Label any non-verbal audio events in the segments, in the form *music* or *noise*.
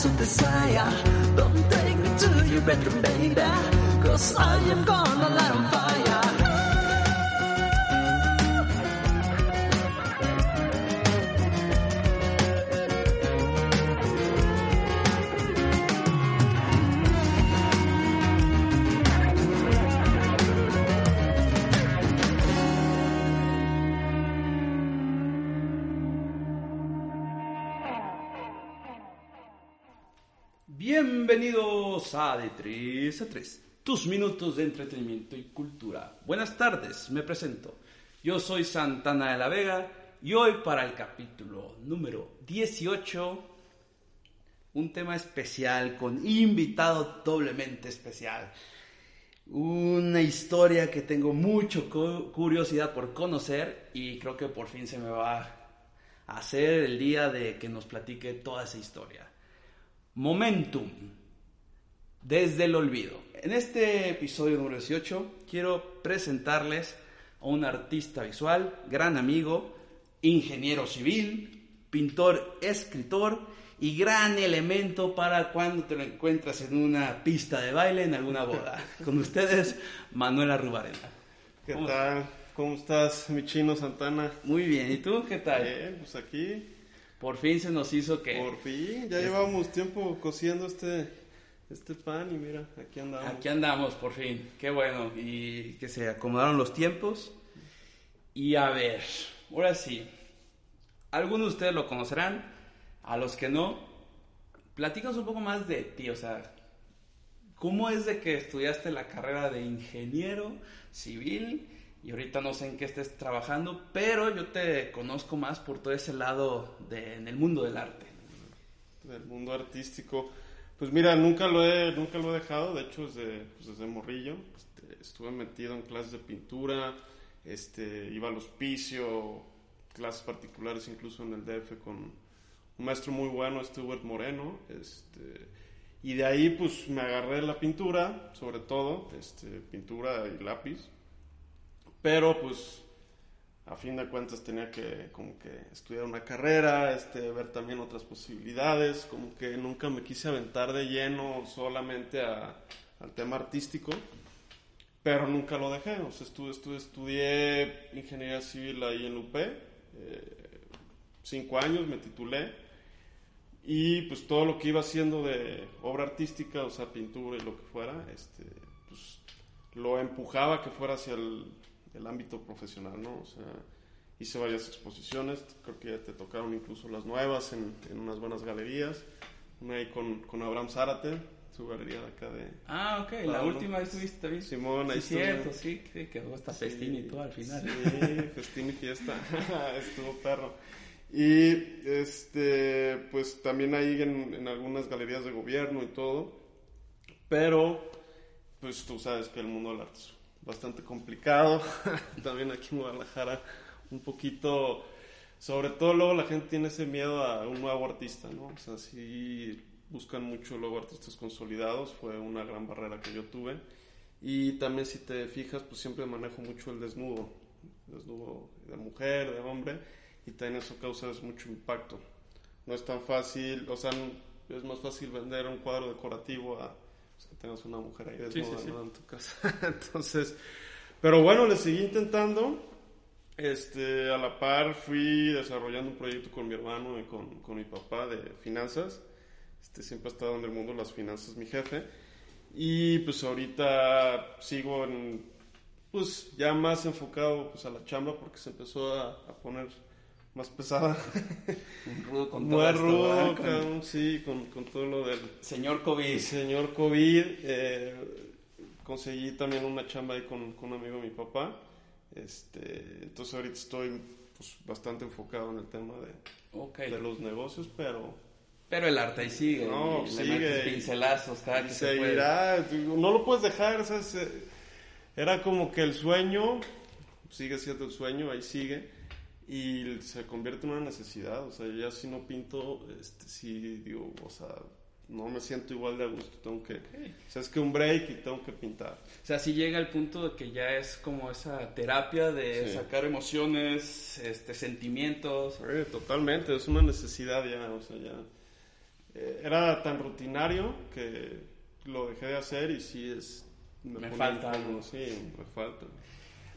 flash of desire. Don't take me to your bedroom, baby. Cause I am gonna light on fire. De 3 a 3, tus minutos de entretenimiento y cultura. Buenas tardes, me presento. Yo soy Santana de la Vega y hoy para el capítulo número 18, un tema especial con invitado doblemente especial. Una historia que tengo mucho cu- curiosidad por conocer y creo que por fin se me va a hacer el día de que nos platique toda esa historia. Momentum. Desde el olvido. En este episodio número 18 quiero presentarles a un artista visual, gran amigo, ingeniero civil, pintor, escritor y gran elemento para cuando te lo encuentras en una pista de baile en alguna boda. *laughs* Con ustedes, Manuela Rubarena. ¿Qué ¿Cómo- tal? ¿Cómo estás, mi chino Santana? Muy bien, ¿y tú qué tal? Bien, pues aquí, Por fin se nos hizo que por fin, ya llevábamos tiempo cociendo este, este pan y mira, aquí andamos. Aquí andamos, por fin. Qué bueno. Y que se acomodaron los tiempos. Y a ver, ahora sí. Algunos de ustedes lo conocerán. A los que no, platícanos un poco más de ti. O sea, ¿cómo es de que estudiaste la carrera de ingeniero civil? Y ahorita no sé en qué estés trabajando, pero yo te conozco más por todo ese lado de, en el mundo del arte. del mundo artístico. Pues mira, nunca lo he, nunca lo he dejado, de hecho desde, pues desde morrillo este, estuve metido en clases de pintura, este, iba al hospicio, clases particulares incluso en el DF con un maestro muy bueno, Stuart Moreno, este, y de ahí pues me agarré la pintura, sobre todo, este, pintura y lápiz, pero pues a fin de cuentas tenía que como que estudiar una carrera, este, ver también otras posibilidades, como que nunca me quise aventar de lleno solamente al tema artístico, pero nunca lo dejé, o sea, estuve, estudié ingeniería civil ahí en UP, eh, cinco años me titulé, y pues todo lo que iba haciendo de obra artística, o sea, pintura y lo que fuera, este, pues lo empujaba que fuera hacia el, el ámbito profesional, ¿no? O sea, hice varias exposiciones, creo que ya te tocaron incluso las nuevas en, en unas buenas galerías, una ahí con, con Abraham Zárate, su galería de acá de Ah, ok. La última vez estuviste también. Simón, ahí Sí, cierto, sí, que quedó hasta festín y todo al final. Sí, festín y fiesta. *laughs* Estuvo perro. Y este, pues también ahí en, en algunas galerías de gobierno y todo. Pero, pues tú sabes que el mundo del arte es bastante complicado. *laughs* también aquí en Guadalajara, un poquito. Sobre todo luego la gente tiene ese miedo a un nuevo artista, ¿no? O sea, sí buscan mucho luego artistas consolidados. Fue una gran barrera que yo tuve. Y también si te fijas, pues siempre manejo mucho el desnudo, desnudo de mujer, de hombre, y también eso causa mucho impacto. No es tan fácil, o sea, es más fácil vender un cuadro decorativo a pues, que tengas una mujer ahí desnuda sí, sí. en tu casa. *laughs* Entonces, pero bueno, le seguí intentando. Este, a la par fui desarrollando un proyecto con mi hermano y con, con mi papá de finanzas. Este, siempre ha estado en el mundo las finanzas mi jefe. Y pues ahorita sigo en, pues ya más enfocado pues a la chamba porque se empezó a, a poner más pesada. Un rudo con Muy todo esto, sí, con, con todo lo del Señor COVID. señor COVID. eh, conseguí también una chamba ahí con, con un amigo de mi papá. Este, entonces ahorita estoy pues, bastante enfocado en el tema de, de los negocios, pero Pero el arte ahí sigue. No, y sigue. pincelazos cada que se puede. No lo puedes dejar, ¿sabes? Era como que el sueño, sigue siendo el sueño, ahí sigue. Y se convierte en una necesidad, o sea, ya si no pinto, este, sí digo, o sea, no me siento igual de a gusto, tengo que, o sea, es que un break y tengo que pintar. O sea, si llega el punto de que ya es como esa terapia de Sí. sacar emociones, este, sentimientos. Totalmente, es una necesidad ya, o sea, ya. eh, era tan rutinario que lo dejé de hacer y sí es... Me ponía falta algo. Sí, me falta.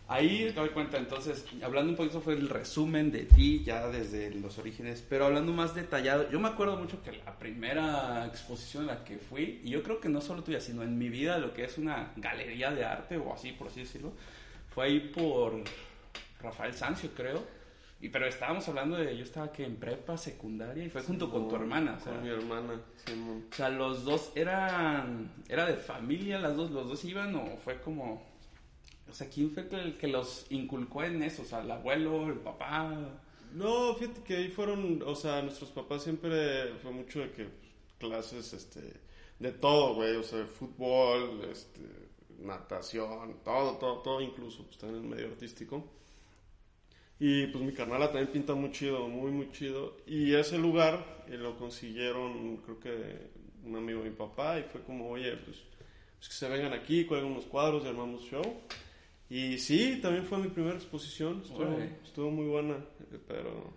Ahí te doy cuenta, entonces, hablando un poquito fue el resumen de ti ya desde los orígenes, pero hablando más detallado, yo me acuerdo mucho que la primera exposición a la que fui, y yo creo que no solo tuya, sino en mi vida, lo que es una galería de arte o así, por así decirlo, fue ahí por Rafael Sancio, creo. Y pero estábamos hablando de, yo estaba que en prepa, secundaria, y fue junto con tu hermana, o sea, Con mi hermana, Simón. o sea, los dos eran, era de familia, las dos, los dos iban o fue como, o sea, ¿quién fue el que los inculcó en eso? O sea, el abuelo, el papá. No, fíjate que ahí fueron, o sea, nuestros papás siempre fue mucho de que pues, clases, este, de todo, güey, o sea, fútbol, este, natación, todo, todo, todo, incluso, pues también en el medio artístico. Y pues mi carnala también pinta muy chido, muy, muy chido. Y ese lugar eh, lo consiguieron, creo que un amigo de mi papá, y fue como, oye, pues, pues que se vengan aquí, cuelgan unos cuadros y armamos show. Y sí, también fue mi primera exposición, estuvo, muy buena, pero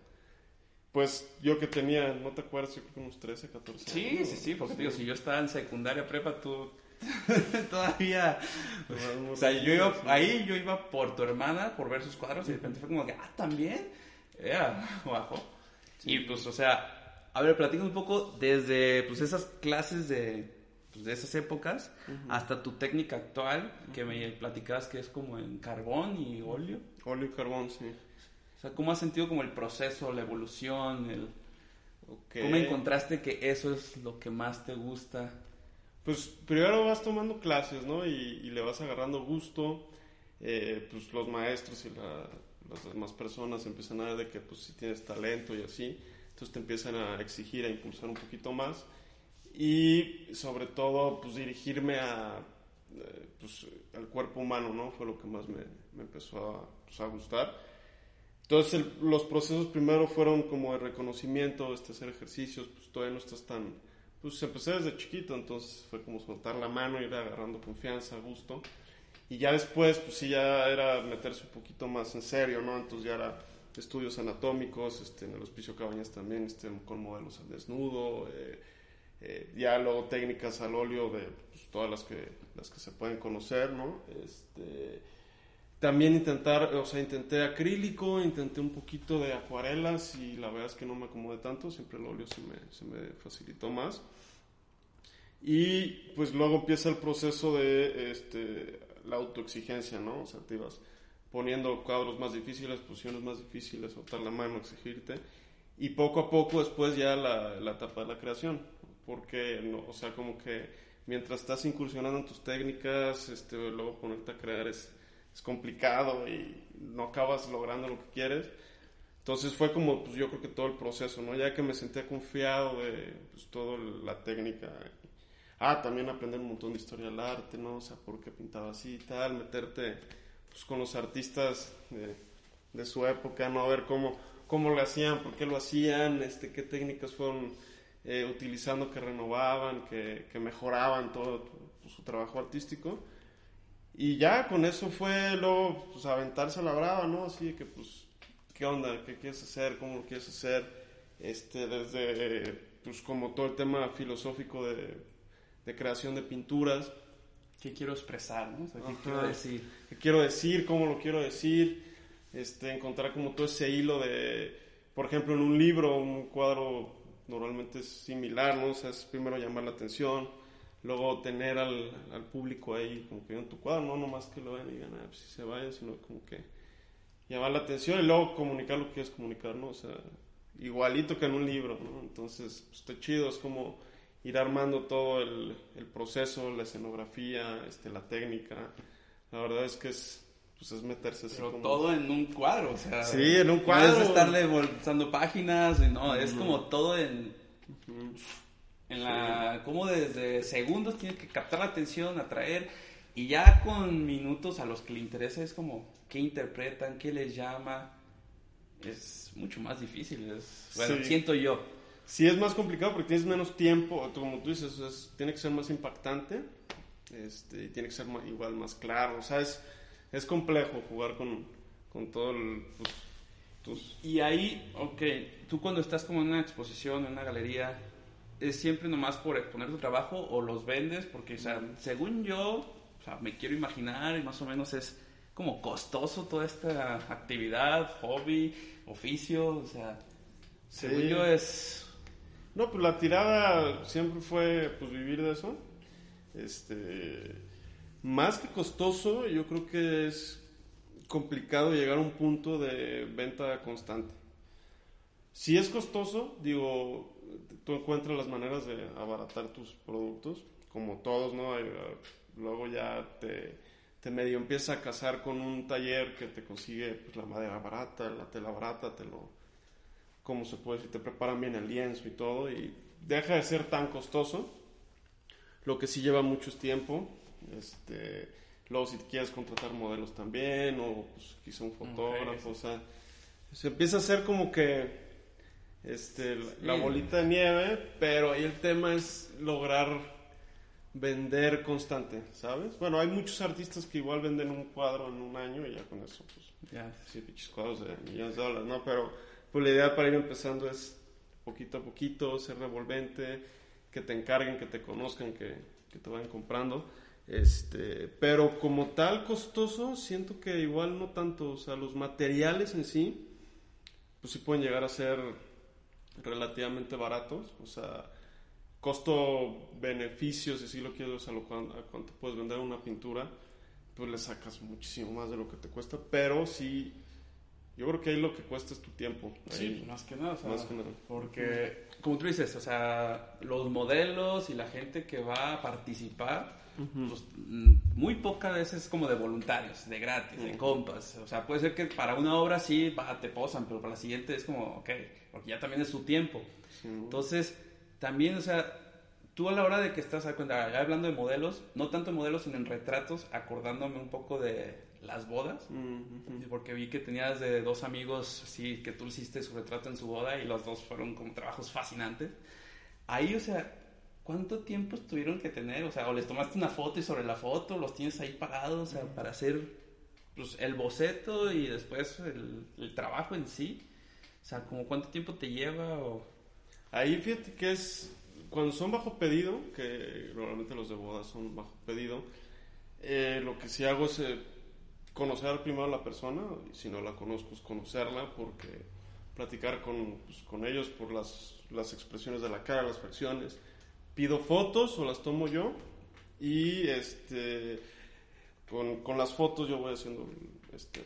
pues yo que tenía, no te acuerdas, yo creo que unos 13, 14 Sí, años. sí, sí, porque digo, si yo estaba en secundaria, prepa, tú *laughs* todavía... O sea, yo iba, ahí yo iba por tu hermana, por ver sus cuadros, y de repente fue como que, ah, también, era *laughs* bajo. Y pues, o sea, a ver, platica un poco desde pues esas clases de, pues, de esas épocas hasta tu técnica actual, que me platicabas que es como en carbón y óleo. Óleo y carbón, sí. O sea, ¿cómo has sentido como el proceso, la evolución, el... Ok. ¿Cómo encontraste que eso es lo que más te gusta? Pues primero vas tomando clases, ¿no? Y, y le vas agarrando gusto. eh, pues los maestros y la- las demás personas empiezan a ver de que pues si tienes talento y así. Entonces te empiezan a exigir, a impulsar un poquito más. Y sobre todo, pues dirigirme a, eh, pues, al cuerpo humano, ¿no? Fue lo que más me, me empezó a, pues, a gustar. Entonces el- los procesos primero fueron como de reconocimiento, este, hacer ejercicios, pues todavía no estás tan... Pues empecé desde chiquito, entonces fue como soltar la mano, ir agarrando confianza, gusto. Y ya después, pues sí, ya era meterse un poquito más en serio, ¿no? Entonces ya era estudios anatómicos, este, en el Hospicio Cabañas también, este, con modelos al desnudo, eh, eh, ya luego técnicas al óleo de pues, todas las que, las que se pueden conocer, ¿no? Este, también intentar, o sea, intenté acrílico, intenté un poquito de acuarelas y la verdad es que no me acomodé tanto, siempre el óleo se me, se me facilitó más. Y pues luego empieza el proceso de este, la autoexigencia, ¿no? O sea, te poniendo cuadros más difíciles, posiciones más difíciles, soltar la mano, exigirte. Y poco a poco después ya la, la etapa de la creación. Porque, no, o sea, como que mientras estás incursionando en tus técnicas, este, luego ponerte a crear es, es complicado y no acabas logrando lo que quieres. Entonces fue como, pues yo creo que todo el proceso, ¿no? Ya que me sentía confiado de pues, toda la técnica. Ah, también aprender un montón de historia del arte, ¿no? O sea, por qué pintaba así y tal, meterte pues, con los artistas de, de su época, ¿no? A ver cómo, cómo lo hacían, por qué lo hacían, este, qué técnicas fueron eh, utilizando que renovaban, que, que mejoraban todo su trabajo artístico. Y ya con eso fue luego pues, aventarse a la brava, ¿no? Así que, pues, ¿qué onda? ¿Qué quieres hacer? ¿Cómo lo quieres hacer? Este, desde, pues, como todo el tema filosófico de, de creación de pinturas. ¿Qué quiero expresar, no? O sea, ¿qué Ajá. quiero decir? ¿Qué quiero decir? ¿Cómo lo quiero decir? Este, encontrar como todo ese hilo de, por ejemplo, en un libro, un cuadro normalmente es similar, ¿no? O sea, es primero llamar la atención, luego tener al, al público ahí como que en tu cuadro, no nomás que lo vean y digan, ah, pues si se vayan, sino como que llamar la atención y luego comunicar lo que quieres comunicar, ¿no? O sea, igualito que en un libro, ¿no? Entonces, pues, está chido, es como ir armando todo el, el proceso, la escenografía, este, la técnica. La verdad es que es, pues, es meterse así Pero como... todo en un cuadro, o sea. Sí, en un No cuadro. es estarle voltando páginas, no, es como todo en, en la. Como desde segundos tienes que captar la atención, atraer, y ya con minutos a los que le interesa es como qué interpretan, qué les llama. Es mucho más difícil, es, bueno, Sí. siento yo. Sí, es más complicado porque tienes menos tiempo, como tú dices, es- tiene que ser más impactante este, y tiene que ser igual más claro. O sea, es, es complejo jugar con, con todo el... pues, tus- Y ahí, ok, tú cuando estás como en una exposición, en una galería, es siempre nomás por exponer tu trabajo o los vendes? Porque, o sea, según yo, o sea, me quiero imaginar y más o menos es como costoso toda esta actividad, hobby, oficio, o sea, según yo es... No, pues la tirada siempre fue pues vivir de eso. Este, más que costoso, yo creo que es complicado llegar a un punto de venta constante. Si es costoso, digo, tú encuentras las maneras de abaratar tus productos, como todos, ¿no? Eh, Luego ya te, medio empiezas a casar con un taller que te consigue pues, la madera barata, la tela barata, te lo, cómo se puede decir, te preparan bien el lienzo y todo, y deja de ser tan costoso. Lo que sí lleva mucho tiempo. Este, luego, si quieres contratar modelos también, o pues, quizá un fotógrafo, o sea, se empieza a hacer como que este, la- bolita de nieve, pero ahí el tema es lograr vender constante, ¿sabes? Bueno, hay muchos artistas que igual venden un cuadro en un año y ya con eso, pues, sí, pinches cuadros de millones de dólares, ¿no? Pero pues la idea para ir empezando es poquito a poquito, ser revolvente, que te encarguen, que te conozcan, que, que te vayan comprando. Este, pero como tal costoso, siento que igual no tanto, o sea, los materiales en sí, pues sí pueden llegar a ser relativamente baratos, o sea, costo-beneficio, si así lo quieres, o sea, lo, a cuánto puedes vender una pintura, pues le sacas muchísimo más de lo que te cuesta, pero sí, yo creo que ahí lo que cuesta es tu tiempo. Sí, ahí, pues, más que nada, o sea, más que nada. porque, como tú dices, o sea, los modelos y la gente que va a participar, pues, mm, muy pocas veces es como de voluntarios, de gratis, de Ujú. compas. O sea, puede ser que para una obra sí, va, te posan, pero para la siguiente es como, ok, porque ya también es su tiempo. Sí, Entonces, también, o sea, tú a la hora de que estás, ya hablando de modelos, no tanto modelos, sino en retratos, acordándome un poco de las bodas. Ujú. Porque vi que tenías de dos amigos, sí, que tú hiciste su retrato en su boda y los dos fueron como trabajos fascinantes. Ahí, o sea, ¿cuánto tiempo tuvieron que tener? O sea, o les tomaste una foto y sobre la foto los tienes ahí parados, o sea, para hacer pues, el boceto y después el, el trabajo en sí. O sea, como cuánto tiempo te lleva o... Ahí fíjate que es cuando son bajo pedido, que normalmente los de boda son bajo pedido, eh, lo que sí hago es eh, conocer primero a la persona, y si no la conozco, es conocerla, porque platicar con, pues, con ellos por las, las expresiones de la cara, las facciones. Pido fotos o las tomo yo y este con, con las fotos yo voy haciendo este,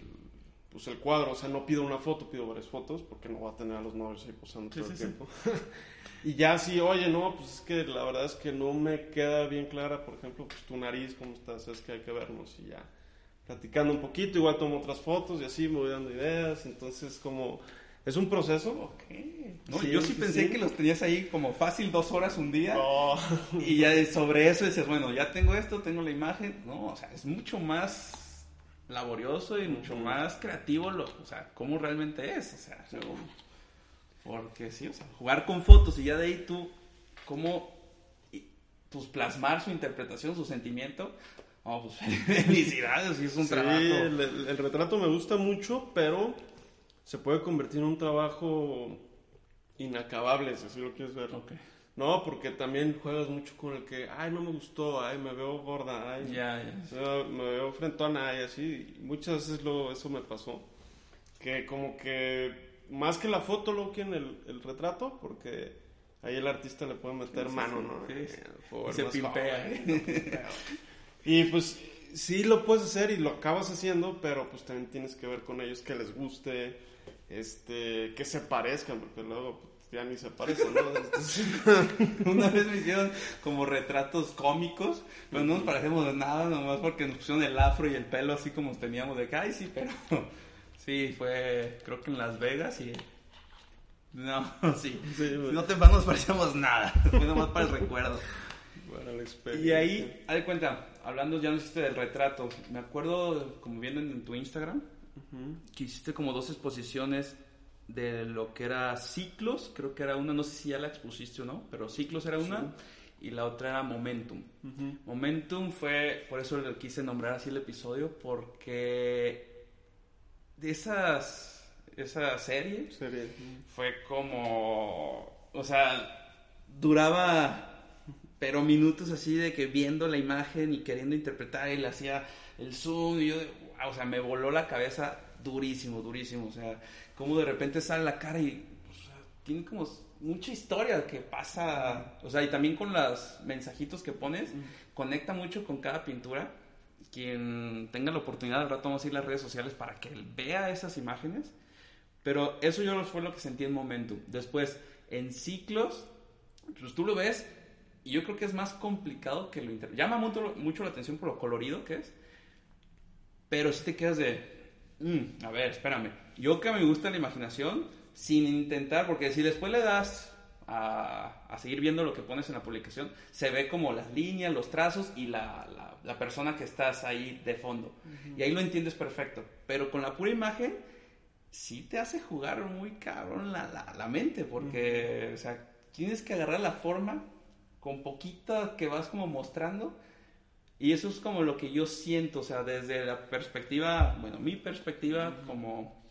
pues el cuadro, o sea, no pido una foto, pido varias fotos porque no voy a tener a los novios ahí posando Sí, todo el sí, sí. tiempo. *laughs* y ya sí, oye, no, pues es que la verdad es que no me queda bien clara, por ejemplo, pues tu nariz, cómo estás, es que hay que vernos y ya platicando un poquito, igual tomo otras fotos y así me voy dando ideas, entonces como es un proceso. Ok. No, Sí, yo sí, sí, pensé sí. que los tenías ahí como fácil dos horas un día. No. Y ya sobre eso dices, bueno, ya tengo esto, tengo la imagen. No, o sea, es mucho más laborioso y mucho más creativo, lo, o sea, cómo realmente es. O sea, porque sí, o sea, jugar con fotos y ya de ahí tú, cómo pues plasmar su interpretación, su sentimiento. Oh, pues *laughs* felicidades, sí, es un Sí, trabajo. el retrato me gusta mucho, pero se puede convertir en un trabajo inacabable, si así lo quieres ver. Ok. No, porque también juegas mucho con el que, ay, no me gustó, ay, me veo gorda, ay, Ya, ya. me veo- frentona y así. Muchas veces lo, eso me pasó. Que como que más que la foto luego quieren el, el retrato, porque ahí el artista le puede meter Sí, mano. ¿no? Sí, Eh, sí. Y se pimpea. joven. Y pues sí lo puedes hacer y lo acabas haciendo, pero pues también tienes que ver con ellos que les guste, este, que se parezcan, porque luego pues, ya ni se parecen, ¿no? Entonces, *laughs* Una vez me hicieron como retratos cómicos, pero no nos parecemos de nada, nomás porque nos pusieron el afro y el pelo así como teníamos de acá, ay sí, pero *laughs* sí, fue creo que en Las Vegas y... No, *laughs* sí, Sí, pues. no te no nos parecíamos nada, fue nomás para el recuerdo. bueno, la Y ahí, haz de cuenta, hablando ya no hiciste del retrato, me acuerdo como viendo en tu Instagram, Ujú. que hiciste como dos exposiciones de lo que era ciclos, creo que era una, no sé si ya la expusiste o no, pero ciclos era una y la otra era momentum. Momentum fue, por eso le quise nombrar así el episodio, porque de esas, esa serie Sería. fue como, o sea, duraba, pero minutos así de que viendo la imagen y queriendo interpretar y le hacía el zoom y yo, de, o sea, me voló la cabeza durísimo, durísimo, o sea, como de repente sale la cara y o sea, tiene como mucha historia que pasa, o sea, y también con los mensajitos que pones, conecta mucho con cada pintura. Quien tenga la oportunidad, al rato vamos a ir a las redes sociales para que él vea esas imágenes. Pero eso yo fue lo que sentí en Momentum. Después, en ciclos, pues tú lo ves y yo creo que es más complicado que lo inter... Llama mucho, mucho la atención por lo colorido que es, pero si te quedas de, mm, a ver, espérame. Yo que me gusta la imaginación, sin intentar, porque si después le das a, a, seguir viendo lo que pones en la publicación, se ve como las líneas, los trazos y la, la, la persona que estás ahí de fondo. Uh -huh. Y ahí lo entiendes perfecto. Pero con la pura imagen, sí te hace jugar muy cabrón la, la, la mente, porque, uh -huh. o sea, tienes que agarrar la forma con poquito que vas como mostrando. Y eso es como lo que yo siento, o sea, desde la perspectiva, bueno, mi perspectiva uh -huh. como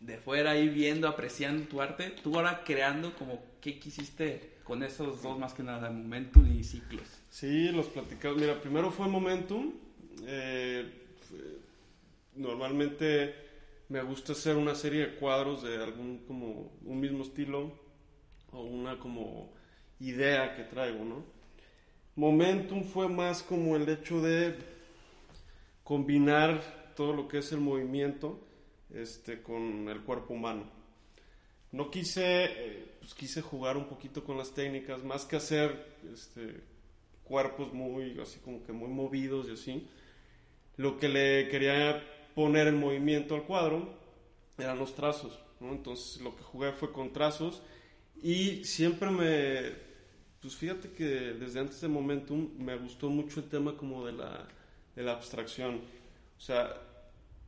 de fuera ahí viendo, apreciando tu arte, tú ahora creando como qué quisiste con esos dos más que nada, Momentum y Ciclos. Sí, los platicamos. Mira, primero fue Momentum. Eh, normalmente me gusta hacer una serie de cuadros de algún como un mismo estilo o una como idea que traigo, ¿no? Momentum fue más como el hecho de combinar todo lo que es el movimiento este, con el cuerpo humano. No quise, eh, pues quise jugar un poquito con las técnicas, más que hacer este, cuerpos muy, así como que muy movidos y así. Lo que le quería poner en movimiento al cuadro eran los trazos, ¿no? Entonces lo que jugué fue con trazos y siempre me, pues fíjate que desde antes de Momentum me gustó mucho el tema como de la, de la abstracción. O sea,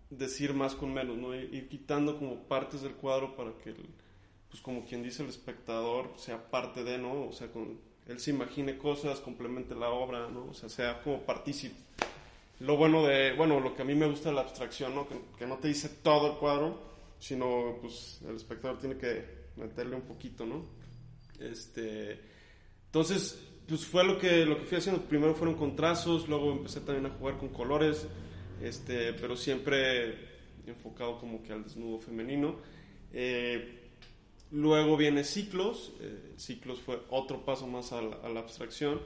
decir más con menos, ¿no? Ir quitando como partes del cuadro para que, pues como quien dice, el espectador sea parte de, ¿no? O sea, con, él se imagine cosas, complemente la obra, ¿no? O sea, sea como partícipe. Lo bueno de, bueno, lo que a mí me gusta de la abstracción, ¿no? Que, que no te dice todo el cuadro, sino, pues, el espectador tiene que meterle un poquito, ¿no? Este, entonces, pues fue lo que, lo que fui haciendo. Primero fueron con trazos, luego empecé también a jugar con colores, este, pero siempre enfocado como que al desnudo femenino. Eh, luego viene ciclos, eh, ciclos fue otro paso más a la, a la, abstracción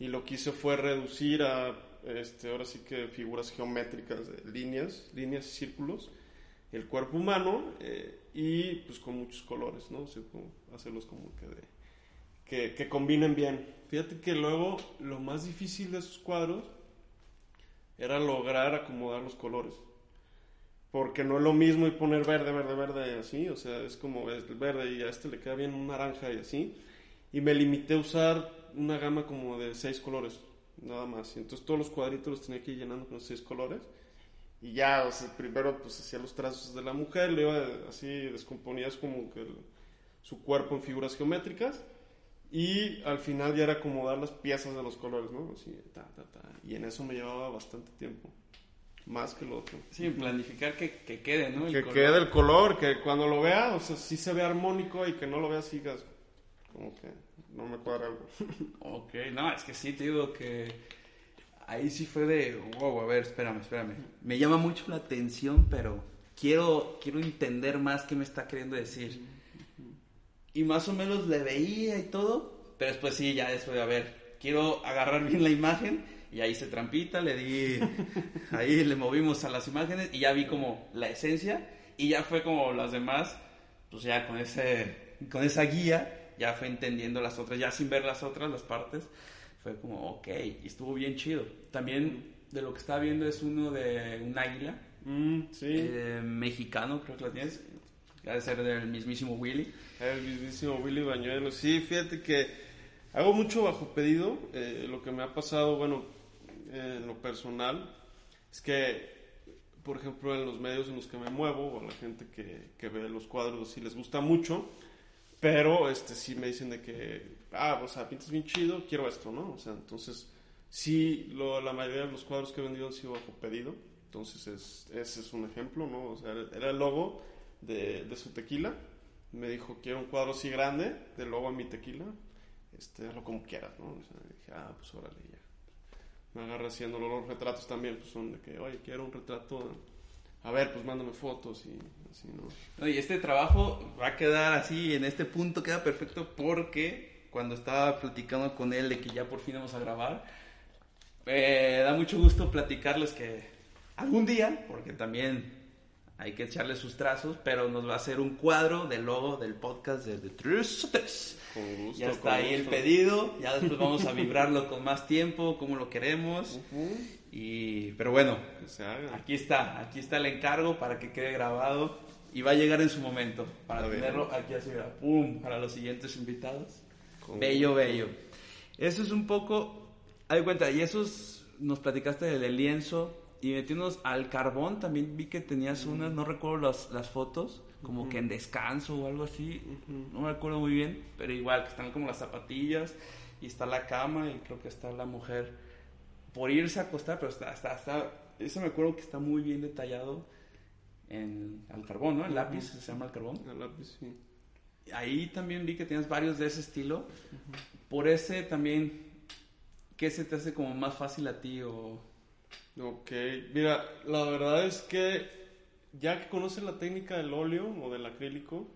y lo que hice fue reducir a, este, ahora sí que figuras geométricas, de líneas, líneas y círculos, el cuerpo humano eh, y pues con muchos colores, ¿no? O sea, como hacerlos como que, de, que, que combinen bien. Fíjate que luego lo más difícil de esos cuadros era lograr acomodar los colores. Porque no es lo mismo y poner verde, verde, verde así, o sea, es como es verde y a este le queda bien un naranja y así. Y me limité a usar una gama como de seis colores, nada más. Y entonces todos los cuadritos los tenía que ir llenando con seis colores. Y ya, o sea, primero pues hacía los trazos de la mujer, le iba así, descomponías como que su cuerpo en figuras geométricas. Y al final ya era acomodar las piezas de los colores, ¿no? Así, ta, ta, ta. Y en eso me llevaba bastante tiempo. Más que lo otro. Sí, planificar que, que quede, ¿no? El que color. quede el color, que cuando lo vea, o sea, sí se ve armónico y que no lo veas sigas como que no me cuadra algo. *laughs* ok, no, es que sí, te digo que ahí sí fue de, wow, a ver, espérame, espérame. Me llama mucho la atención, pero quiero, quiero entender más qué me está queriendo decir. Y más o menos le veía y todo, pero después sí, ya después de, a ver, quiero agarrar bien la imagen y ahí se trampita, le di, *laughs* ahí le movimos a las imágenes y ya vi como la esencia y ya fue como las demás, pues ya con ese, con esa guía, ya fue entendiendo las otras, ya sin ver las otras, las partes, fue como, ok, y estuvo bien chido. También de lo que estaba viendo es uno de un águila, mm, sí. eh, mexicano, creo que lo tienes, debe ser del mismísimo Willy. El mismísimo Willy Bañuelos, sí, fíjate que hago mucho bajo pedido, eh, lo que me ha pasado, bueno, en lo personal, es que, por ejemplo, en los medios en los que me muevo, o la gente que, que ve los cuadros, sí les gusta mucho, pero este sí me dicen de que, ah, o sea, pintas bien chido, quiero esto, ¿no? O sea, entonces, sí, lo, la mayoría de los cuadros que he vendido han sido bajo pedido, entonces es, ese es un ejemplo, ¿no? O sea, era el logo de, de su tequila, me dijo, quiero un cuadro así grande, del logo a mi tequila, este, hazlo como quieras, ¿no? O sea, dije, ah, pues órale, ya. Me agarra haciendo los retratos también, pues son de que, oye, quiero un retrato, a ver, pues mándame fotos y así, ¿no? Este trabajo va a quedar así, en este punto queda perfecto porque cuando estaba platicando con él de que ya por fin vamos a grabar, me da mucho gusto platicarles que algún día, porque también hay que echarle sus trazos, pero nos va a hacer un cuadro del logo del podcast de The Truth. Con gusto. Ya está con ahí el gusto. pedido, ya después vamos a vibrarlo con más tiempo, como lo queremos. Ujú, Y, pero bueno. Aquí está, aquí está el encargo para que quede grabado y va a llegar en su momento para A ver. tenerlo aquí así, pum, para los siguientes invitados. Con bello, gusto. bello. Eso es un poco, hay cuenta, y eso es- nos platicaste del lienzo y metiéndonos al carbón, también vi que tenías unas, no recuerdo las, las fotos, como que en descanso o algo así, no me acuerdo muy bien, pero igual que están como las zapatillas y está la cama y creo que está la mujer por irse a acostar, pero está, está, está, eso me acuerdo que está muy bien detallado en al carbón, ¿no? El lápiz se llama el carbón. El lápiz, sí. Ahí también vi que tienes varios de ese estilo. Por ese también, ¿qué se te hace como más fácil a ti o...? Ok, mira, la verdad es que ya que conoces la técnica del óleo o del acrílico,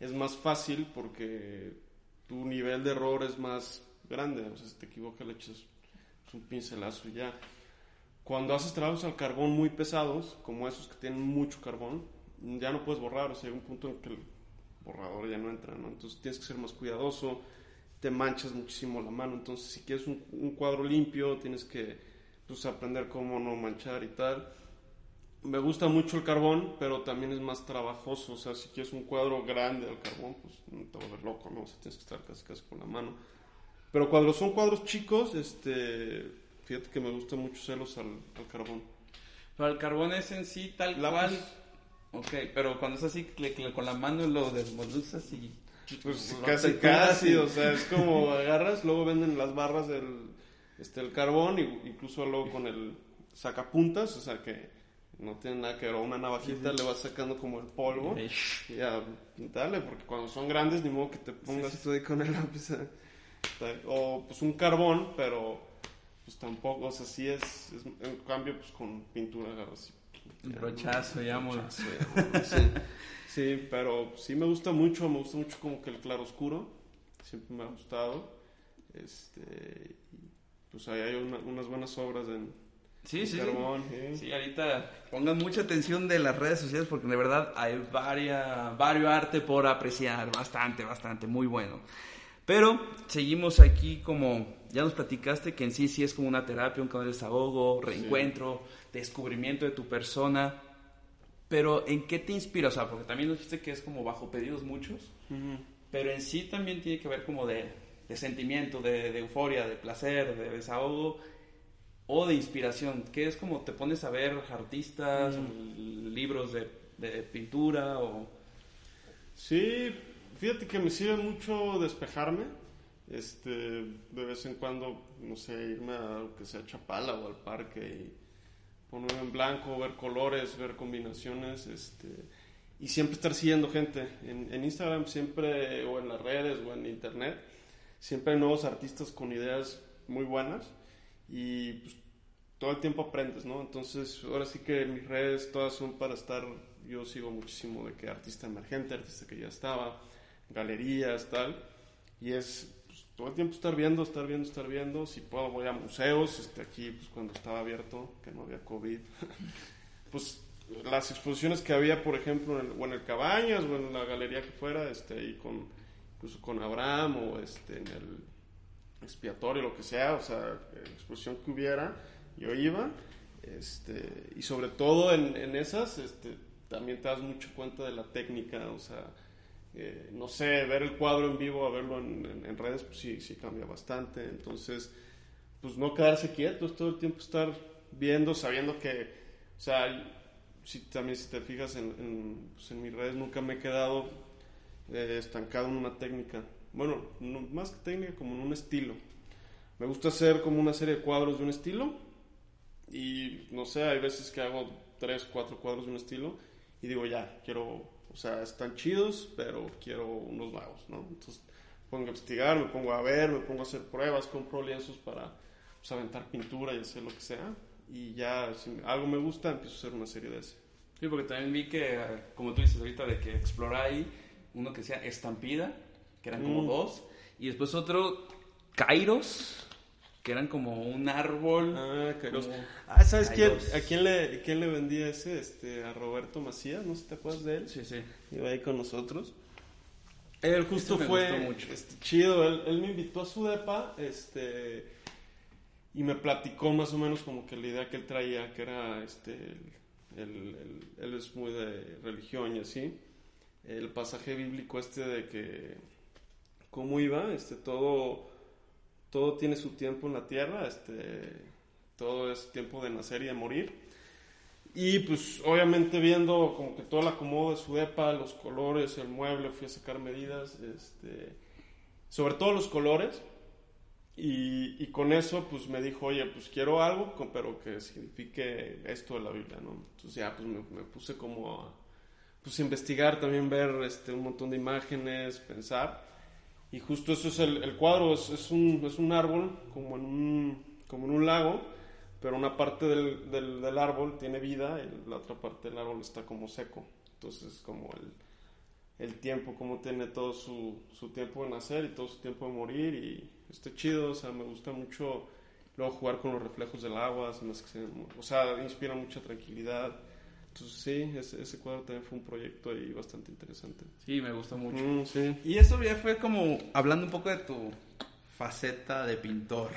es más fácil porque tu nivel de error es más grande. O si te equivocas, le echas un pincelazo y ya. Cuando haces trabajos al carbón muy pesados, como esos que tienen mucho carbón, ya no puedes borrar. O sea, hay un punto en que el borrador ya no entra. Entonces tienes que ser más cuidadoso, te manchas muchísimo la mano. Entonces, si quieres un cuadro limpio, tienes que pues, aprender cómo no manchar y tal. Me gusta mucho el carbón, pero también es más trabajoso. O sea, si quieres un cuadro grande al carbón, pues no te va a volver loco, ¿no? O sea, tienes que estar casi, casi con la mano. Pero cuando son cuadros chicos, este, fíjate que me gusta mucho hacerlos al, al carbón. Pero el carbón es en sí tal Lápiz. cual. Ok, pero cuando es así, que- que con la mano lo desmontas y... Pues lo casi, casi, y- o sea, es como agarras, luego venden las barras del este, el carbón, incluso luego con el sacapuntas, o sea que no tiene nada que ver, una navajita le vas sacando como el polvo y a pintarle, porque cuando son grandes ni modo que te pongas tú ahí con el lápiz. O pues un carbón, pero pues tampoco, o sea, sí es, es- en cambio pues con pintura y- Un brochazo, sí. Pero sí me gusta mucho, me gusta mucho como que el claro oscuro, siempre me ha gustado. Este, pues ahí hay una- unas buenas obras en, Sí, en sí, sí. carbón. sí. Sí, ahorita pongan mucha atención de las redes sociales porque de verdad hay varia, vario arte por apreciar, bastante, bastante, muy bueno. Pero seguimos aquí como, ya nos platicaste que en sí sí es como una terapia, un canal de desahogo, reencuentro, descubrimiento de tu persona. Pero ¿en qué te inspira? O sea, porque también nos dijiste que es como bajo pedidos muchos, pero en sí también tiene que ver como de, de sentimiento, de, de euforia, de placer, de desahogo o de inspiración, que es como te pones a ver artistas, libros de, de pintura o... Sí, fíjate que me sirve mucho despejarme. Este, de vez en cuando, no sé, irme a que sea Chapala o al parque y ponerme en blanco, ver colores, ver combinaciones, este, y siempre estar siguiendo gente. En, en Instagram siempre, o en las redes, o en internet, siempre hay nuevos artistas con ideas muy buenas y pues, todo el tiempo aprendes, ¿no? Entonces, ahora sí que mis redes todas son para estar, yo sigo muchísimo de que artista emergente, artista que ya estaba, galerías, tal, y es pues, todo el tiempo estar viendo, estar viendo, estar viendo, si puedo voy a museos, este, aquí pues cuando estaba abierto, que no había COVID, *laughs* pues las exposiciones que había, por ejemplo, en, o en el Cabañas o en la galería que fuera, este, ahí con, incluso con Abraham o este, en el expiatorio, lo que sea, o sea, la exposición que hubiera, yo iba, este, y sobre todo en, en esas, este, también te das mucho cuenta de la técnica, o sea, eh, no sé, ver el cuadro en vivo a verlo en, en- en redes, pues sí, sí cambia bastante, entonces, pues no quedarse quietos, todo el tiempo estar viendo, sabiendo que, o sea, si, también si te fijas en, en, pues, en mis redes, nunca me he quedado eh, estancado en una técnica. Bueno, no- más que técnica, como en un estilo. Me gusta hacer como una serie de cuadros de un estilo y no sé, hay veces que hago tres, cuatro cuadros de un estilo y digo, ya, quiero, o sea, están chidos, pero quiero unos nuevos, ¿no? Entonces, pongo a investigar, me pongo a ver, me pongo a hacer pruebas, compro lienzos para pues, aventar pintura y hacer lo que sea. Y ya, si algo me gusta, empiezo a hacer una serie de ese. Sí, porque también vi que, como tú dices ahorita, de que exploráis uno que sea Estampida, que eran como Mm. dos, y después otro Kairos, que eran como un árbol. Ah, Kairos. como- Ah, ¿sabes quién, a quién le, quién le vendía ese? Este, a Roberto Macías, no sé si te acuerdas de él. Sí, sí. Iba ahí con nosotros. Él justo fue mucho. este, chido. Él, él me invitó a su depa este, y me platicó más o menos como que la idea que él traía, que era, este, el- él es muy de religión y así. El pasaje bíblico este de que, ¿cómo iba? Este, todo, todo tiene su tiempo en la tierra, este, todo es tiempo de nacer y de morir. Y pues obviamente viendo como que todo el acomodo de su depa, los colores, el mueble, fui a sacar medidas, este, sobre todo los colores. Y, con eso pues me dijo, oye, pues quiero algo, pero que signifique esto de la Biblia, ¿no? Entonces ya pues me, me puse como a pues, investigar, también ver este, un montón de imágenes, pensar. Y justo eso es el, el cuadro, es, es, un, es un árbol como en un, como en un lago, pero una parte del, del, del árbol tiene vida y la otra parte del árbol está como seco. Entonces como el, el tiempo, como tiene todo su, su tiempo de nacer y todo su tiempo de morir y está chido, o sea, me gusta mucho luego jugar con los reflejos del agua, o sea, inspira mucha tranquilidad. Entonces sí, ese, ese cuadro también fue un proyecto ahí bastante interesante. Sí, me gustó mucho. Mm, sí. Y eso ya fue como hablando un poco de tu faceta de pintor.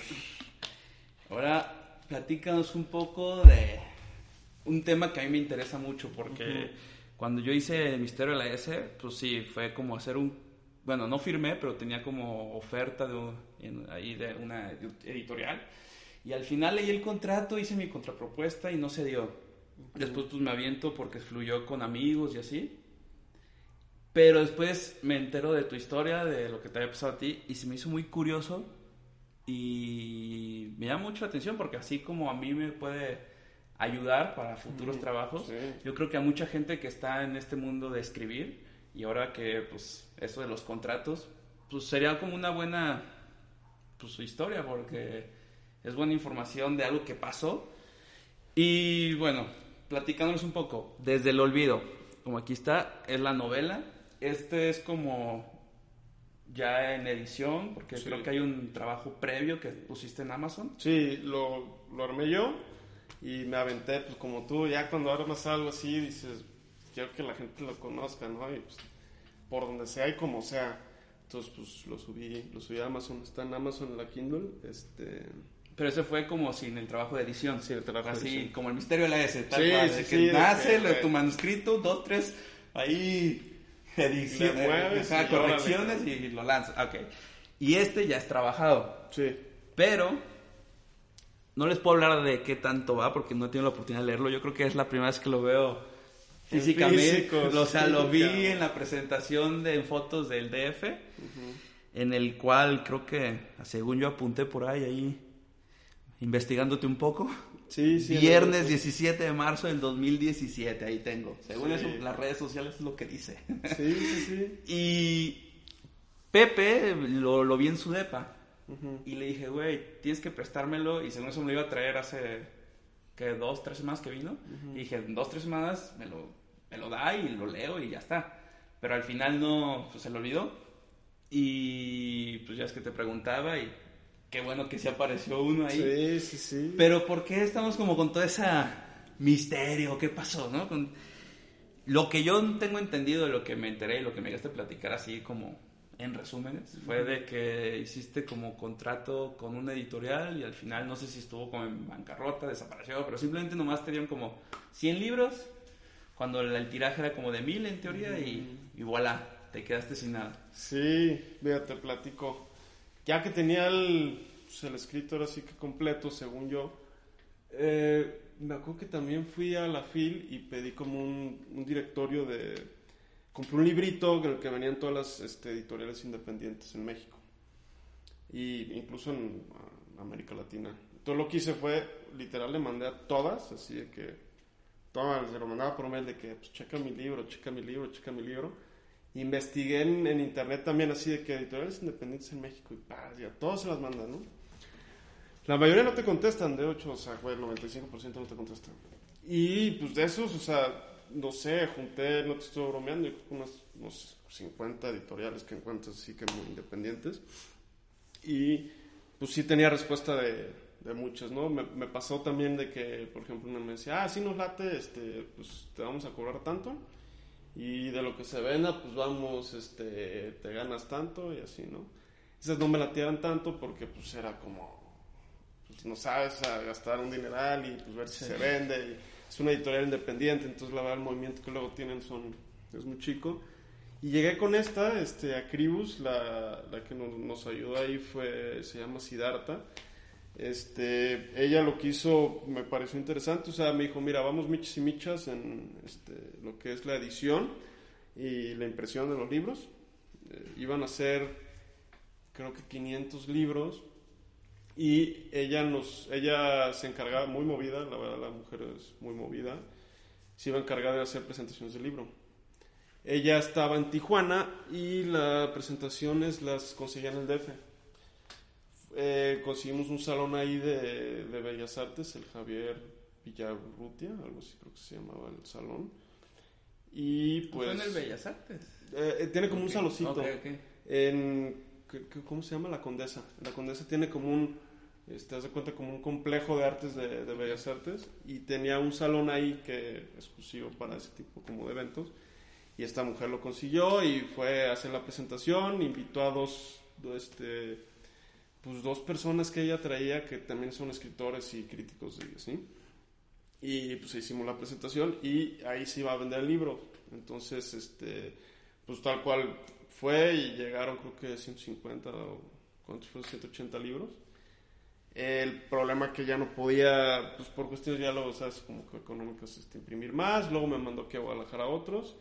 Ahora, platícanos un poco de un tema que a mí me interesa mucho porque Ujú. cuando yo hice el Misterio de la S, pues sí, fue como hacer un... Bueno, no firmé, pero tenía como oferta de, un- en- ahí de una editorial. Y al final leí el contrato, hice mi contrapropuesta y no se dio. Después pues me aviento porque fluyó con amigos y así. Pero después me entero de tu historia, de lo que te había pasado a ti, y se me hizo muy curioso y me llama mucho la atención porque así como a mí me puede ayudar para futuros trabajos, sí. yo creo que a mucha gente que está en este mundo de escribir y ahora que pues eso de los contratos, pues sería como una buena pues historia porque es buena información de algo que pasó. Y bueno, platicándonos un poco, desde el olvido, como aquí está, es la novela. Este es como ya en edición, porque Sí. creo que hay un trabajo previo que pusiste en Amazon. Sí, lo, lo armé yo y me aventé, pues como tú, ya cuando armas algo así, dices, quiero que la gente lo conozca, ¿no? Y pues, por donde sea y como sea. Entonces, pues lo subí, lo subí a Amazon, está en Amazon en la Kindle, este... Pero ese fue como sin el trabajo de edición. Sí, el trabajo de Así edición. como el misterio de la S. Tal Sí, cual, sí, de sí, que de nace que, de tu manuscrito, dos, tres, ahí edición, mueves ajá, y correcciones y lo lanzas. Ok. Y este ya es trabajado. Sí, Pero no les puedo hablar de qué tanto va porque no he tenido la oportunidad de leerlo. Yo creo que es la primera vez que lo veo En físicamente. físico, o sea, sí, lo vi en la presentación de fotos del DF, en el cual creo que, según yo apunté por ahí, ahí investigándote un poco. sí, sí. Viernes sí. 17 de marzo del 2017, ahí tengo. Según Sí. eso, las redes sociales es lo que dice. Sí, sí, sí. *laughs* Y Pepe lo, lo vi en su depa. Y le dije, güey, tienes que prestármelo. Y según eso me lo iba a traer hace, que Dos, tres semanas que vino. Y dije, dos, tres semanas me lo, me lo da y lo leo y ya está. Pero al final no, pues se lo olvidó. Y pues ya es que te preguntaba y qué bueno que sí apareció uno ahí. Sí, sí, sí. Pero ¿por qué estamos como con todo ese misterio? ¿Qué pasó, no? Con... Lo que yo tengo entendido lo que me enteré y lo que me llegaste a platicar así como en resúmenes fue de que hiciste como contrato con una editorial y al final no sé si estuvo como en bancarrota, desapareció, pero simplemente nomás te dieron como 100 libros cuando el, el tiraje era como de 1000 en teoría y, y voilà, te quedaste sin nada. Sí, mira, te platico. Ya que tenía el, pues, el escrito ahora sí que completo, según yo, eh, me acuerdo que también fui a la FIL y pedí como un, un directorio de... Compré un librito en el que venían todas las este, editoriales independientes en México. Y incluso en ah, América Latina. Entonces lo que hice fue, literal, le mandé a todas, así de que... Todas, se lo mandaba por mail de que, pues, checa mi libro, checa mi libro, checa mi libro. Investigué en, internet también así de que editoriales independientes en México y ya todos se las mandan, ¿no? La mayoría no te contestan, de 8, o sea, güey, el 95% no te contestan. Y pues de esos, o sea, no sé, junté, no te estoy bromeando, unas, unos 50 editoriales que encuentras así que muy independientes. Y pues sí tenía respuesta de, de muchas, ¿no? Me, me pasó también de que, por ejemplo, una me decía, ah, sí nos late, este, pues te vamos a cobrar tanto. Y de lo que se venda, pues vamos, este, te ganas tanto y así, ¿no? Esas no me latieran tanto porque pues era como, pues no sabes a gastar un dineral y pues ver si se vende. Y es una editorial independiente, entonces la verdad el movimiento que luego tienen son, es muy chico. Y llegué con esta, este, a Cribus, la, la que nos, nos ayudó ahí fue, se llama Siddhartha. Este, ella lo que hizo me pareció interesante, o sea, me dijo, mira, vamos michas y michas en este, lo que es la edición y la impresión de los libros. Eh, iban a ser, creo que 500 libros y ella nos, ella se encargaba, muy movida, la verdad la mujer es muy movida, se iba a encargar de hacer presentaciones del libro. Ella estaba en Tijuana y las presentaciones las conseguía en el DF eh, conseguimos un salón ahí de, de, Bellas Artes, el Javier Villarrutia, algo así creo que se llamaba el salón. Y pues... ¿Fue en el Bellas Artes? Eh, tiene como Ok, un salocito. ok, ok. En, ¿qué- qué- ¿Cómo se llama? La Condesa. La Condesa tiene como un... Este, haz de cuenta como un complejo de artes de, de Bellas Artes y tenía un salón ahí que exclusivo para ese tipo como de eventos y esta mujer lo consiguió y fue a hacer la presentación invitó a dos, dos, este pues dos personas que ella traía que también son escritores y críticos y así. Y pues hicimos la presentación y ahí se iba a vender el libro. Entonces, este, pues tal cual fue y llegaron creo que 150 o ¿cuántos fueron? 180 libros. El problema que ya no podía, pues por cuestiones ya lo sabes, como que económicas, este, imprimir más. Luego me mandó aquí a Guadalajara otros.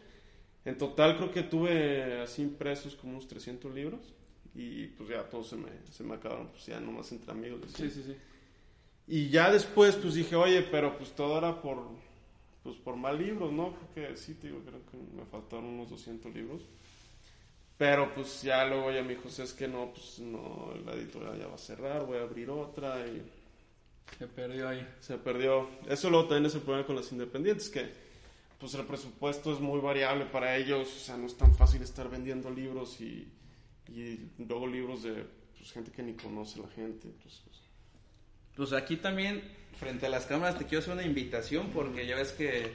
En total creo que tuve así impresos como unos 300 libros y pues ya todos se me, se me acabaron, pues ya nomás entre amigos. así. Sí, sí, sí. Y ya después pues dije, oye, pero pues todo era por, pues por mal libros, ¿no? Creo que sí, te digo, creo que me faltaron unos 200 libros. Pero pues ya luego ya me dijo, es que no, pues no, la editorial ya va a cerrar, voy a abrir otra y Se perdió ahí. se perdió. Eso luego también es el problema con las independientes, que pues el presupuesto es muy variable para ellos, o sea, no es tan fácil estar vendiendo libros y, y luego libros de pues, gente que ni conoce la gente. Pues, pues, Pues aquí también, frente a las cámaras, te quiero hacer una invitación porque ya ves que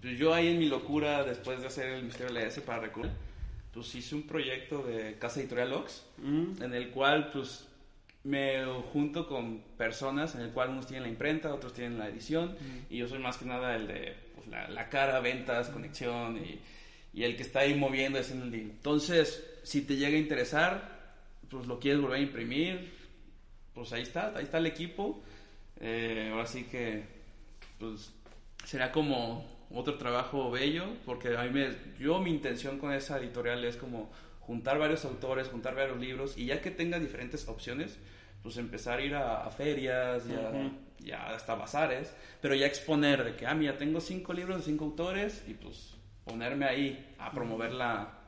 pues, yo ahí en mi locura, después de hacer el Misterio de la ES para recordar, pues hice un proyecto de Casa Editorial Ox, mm, en el cual pues me junto con personas, en el cual unos tienen la imprenta, otros tienen la edición, y yo soy más que nada el de pues, la, la cara, ventas, conexión, y, y el que está ahí moviendo en el deal. Entonces, si te llega a interesar, pues lo quieres volver a imprimir, pues ahí está, ahí está el equipo. Eh, ahora sí que, pues, será como otro trabajo bello, porque a mí me, yo mi intención con esa editorial es como juntar varios autores, juntar varios libros, y ya que tenga diferentes opciones, pues empezar a ir a, a ferias, ya, Ujú. ya hasta bazares, pero ya exponer de que, ah, mira, tengo cinco libros de cinco autores, y pues ponerme ahí a promover la,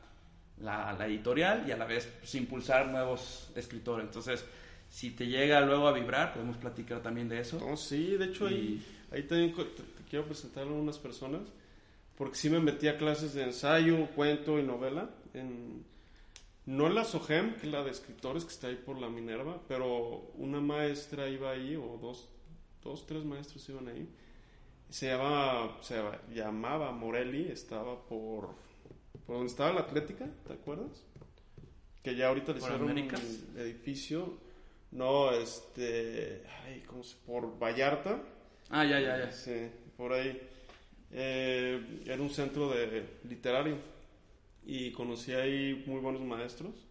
la, la editorial y a la vez pues, impulsar nuevos escritores. Entonces, si te llega luego a vibrar, podemos platicar también de eso. sí, de hecho ahí, ahí también te, te quiero presentar a unas personas, porque sí me metí a clases de ensayo, cuento y novela, en, no en la SOGEM, que es la de escritores que está ahí por la Minerva, pero una maestra iba ahí, o dos, dos tres maestros iban ahí, se llamaba, se llamaba Morelli, estaba por, por donde estaba la Atlética, ¿te acuerdas? Que ya ahorita le ¿Por hicieron Américas? un edificio, no, este, ay, ¿cómo se, por Vallarta, Ah, ya, ya, ya. Sí, por ahí. Eh, era un centro de literario y conocí ahí muy buenos maestros.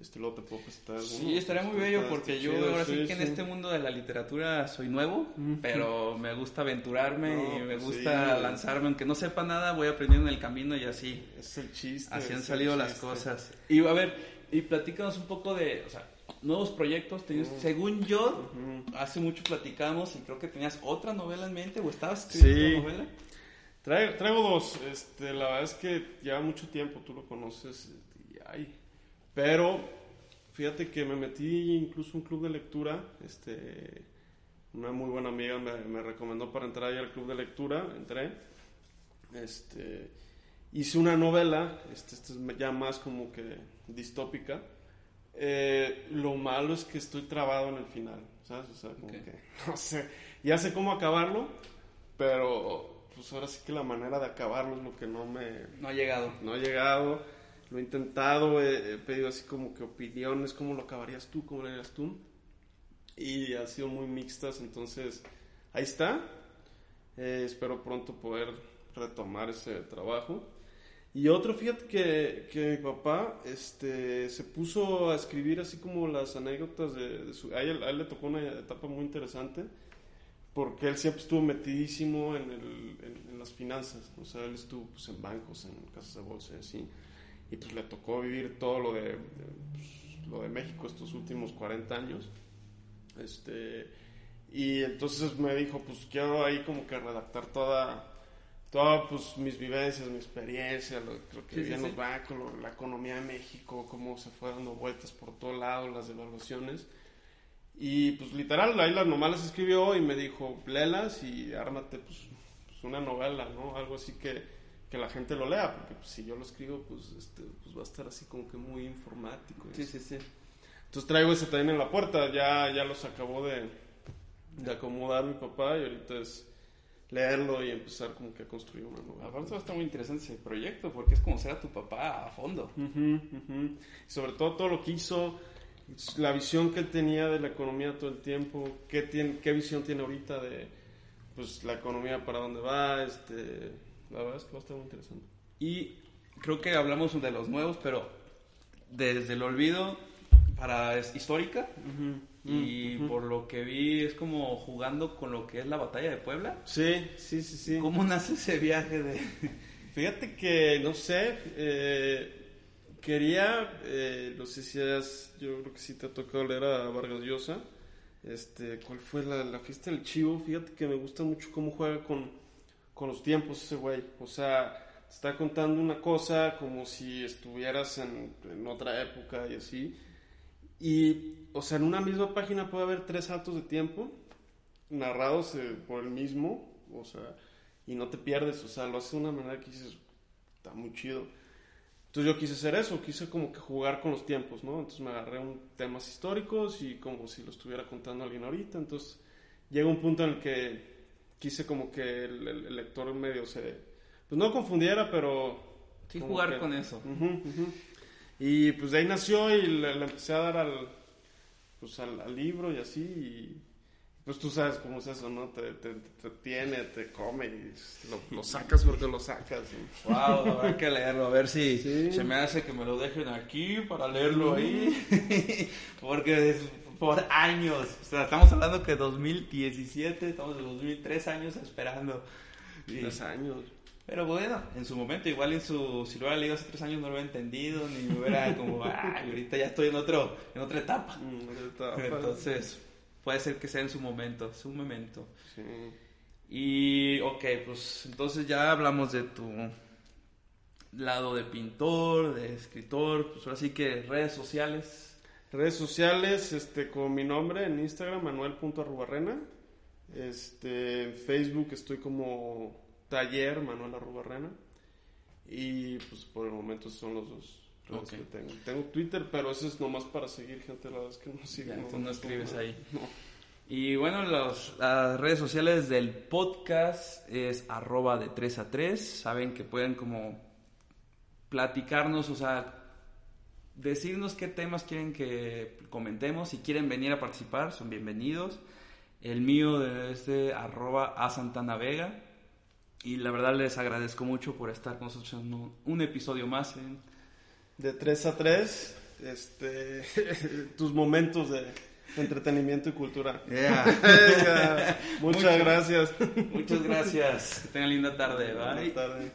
Este, luego te puedo presentar algunos. Sí, estaría muy bello porque yo chido, ahora sí, sí, que en este mundo de la literatura soy nuevo, pero me gusta aventurarme No, y me pues gusta sí. lanzarme, aunque no sepa nada, voy aprendiendo en el camino y así, Es el chiste. así han salido las cosas. Y a ver, y platícanos un poco de, o sea, nuevos proyectos, tenías- Mm. según yo, hace mucho platicamos y creo que tenías otra novela en mente o estabas escribiendo otra novela. Traigo, traigo dos. Este, la verdad es que lleva mucho tiempo, tú lo conoces. Y, ay, pero fíjate que me metí incluso a un club de lectura. Este, una muy buena amiga me, me recomendó para entrar ahí al club de lectura. Entré. Este, hice una novela. Este, este es ya más como que distópica. Eh, lo malo es que estoy trabado en el final, ¿sabes? O sea, como Ok. que, *laughs* no sé, ya sé cómo acabarlo, pero pues ahora sí que la manera de acabarlo es lo que no me, No ha llegado. no he llegado, lo he intentado, he, he pedido así como que opiniones, cómo lo acabarías tú, cómo lo harías tú, y han sido muy mixtas, entonces ahí está, Eh, espero pronto poder retomar ese trabajo. Y otro, fíjate que, que mi papá este, se puso a escribir así como las anécdotas de, de su... A él, a él le tocó una etapa muy interesante porque él siempre estuvo metidísimo en, el- en- en las finanzas. O sea, él estuvo pues, en bancos, en casas de bolsa y así. Y pues le tocó vivir todo lo de, de, pues, lo de México estos últimos 40 años. Este, y entonces me dijo, pues quiero ahí como que redactar toda todas pues, mis vivencias, mi experiencia, lo, lo que Sí, vi sí, en sí. los bancos, lo- la economía de México, cómo se fue dando vueltas por todo lado, las devaluaciones. Y pues literal, ahí las nomás las escribió y me dijo, léelas y ármate pues, pues, una novela, ¿no? Algo así que, que la gente lo lea, porque pues, si yo lo escribo, pues, este, pues va a estar así como que muy informático. Sí, así. sí, sí. Entonces traigo ese también en la puerta, ya, ya los acabó de, de acomodar mi papá y ahorita es leerlo y empezar como que a construir una novela. Aparte va a estar muy interesante ese proyecto porque es conocer a tu papá a fondo. Ujú, ujú. Y sobre todo todo lo que hizo, la visión que él tenía de la economía todo el tiempo, qué, tiene, qué visión tiene ahorita de pues, la economía para dónde va, este, la verdad es que va a estar muy interesante. Y creo que hablamos de los nuevos, pero desde el olvido para es histórica y Ujú. por lo que vi es como jugando con lo que es la batalla de Puebla. Sí, sí, sí, sí. ¿Cómo nace ese viaje de *laughs* Fíjate que, no sé, eh, quería, eh, no sé si has, yo creo que sí te ha tocado leer a Vargas Llosa, este, ¿cuál fue la, la fiesta del chivo? Fíjate que me gusta mucho cómo juega con, con los tiempos ese güey, o sea, está contando una cosa como si estuvieras en, en otra época y así, y, o sea, en una misma página puede haber tres saltos de tiempo narrados eh, por el mismo, o sea, y no te pierdes, o sea, lo hace de una manera que dices, está muy chido. Entonces yo quise hacer eso, quise como que jugar con los tiempos, ¿no? Entonces me agarré un temas históricos y como si lo estuviera contando alguien ahorita, entonces llega un punto en el que quise como que el, el- el lector medio se, pues no confundiera, pero... Sí, jugar que- con eso. Ujú, ujú. Y pues de ahí nació y le, le empecé a dar al, pues al, al libro y así y pues tú sabes cómo es eso, ¿no? Te, te, te tiene, te come y lo, lo sacas porque lo sacas. y- Wow, habrá que leerlo, a ver si Sí. se me hace que me lo dejen aquí para leerlo ahí. *laughs* Porque es por años, o sea, estamos hablando que 2017, estamos en 2003 años esperando. Y- Tres años. pero bueno, en su momento, igual en su, si lo hubiera leído hace tres años no lo hubiera entendido, ni me hubiera como, *laughs* ay, ahorita ya estoy en otro, en otra etapa. Mm, ahorita- Entonces, puede ser que sea en su momento, es un momento. Sí. Y, ok, pues entonces ya hablamos de tu lado de pintor, de escritor, pues ahora sí que redes sociales. Redes sociales, este, con mi nombre en Instagram, manuel.arrubarrena. Este, en Facebook estoy como taller Manuel Arrubarrena. Y pues por el momento son los dos redes Ok. que tengo. Tengo Twitter, pero eso es nomás para seguir gente, la verdad es que no sigo. Ya, tú no escribes ahí. *laughs* No. Y bueno, los- las redes sociales del podcast es arroba de 3 a 3. Saben que pueden como platicarnos, o sea, decirnos qué temas quieren que comentemos. Si quieren venir a participar, son bienvenidos. El mío es de arroba a Santana Vega. Y la verdad les agradezco mucho por estar con nosotros en un, un episodio más. en- De 3 a 3, este, *laughs* tus momentos de entretenimiento y cultura. *laughs* Venga, *laughs* muchas Mucho. gracias. Muchas gracias. Que tengan linda tarde. Bye. Buenas tardes.